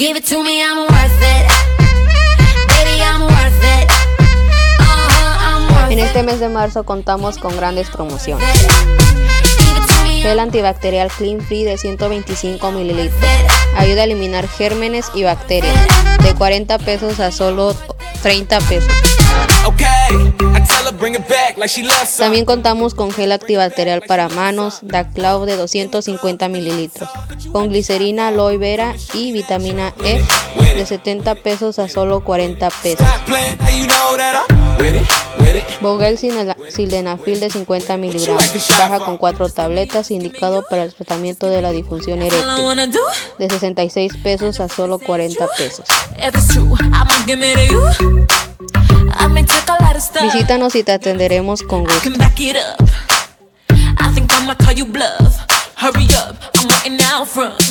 to me, I'm worth it. Baby, I'm worth it. I'm worth En it. este mes de marzo contamos con grandes promociones. Gel antibacterial Clean Free de 125 mililitros. Ayuda a eliminar gérmenes y bacterias. De 40 pesos a solo 30 pesos. Okay, También contamos con gel antibacterial para manos Daclau de 250 mililitros. Con glicerina aloe vera y vitamina E de 70 pesos a solo 40 pesos. Vogel Sildenafil de 50 miligramos. Baja con 4 tabletas indicado para el tratamiento de la disfunción eréctil. De 66 pesos a solo 40 pesos. Visítanos y te atenderemos con gusto. I think I'ma call you bluff. Hurry up, I'm waiting out front.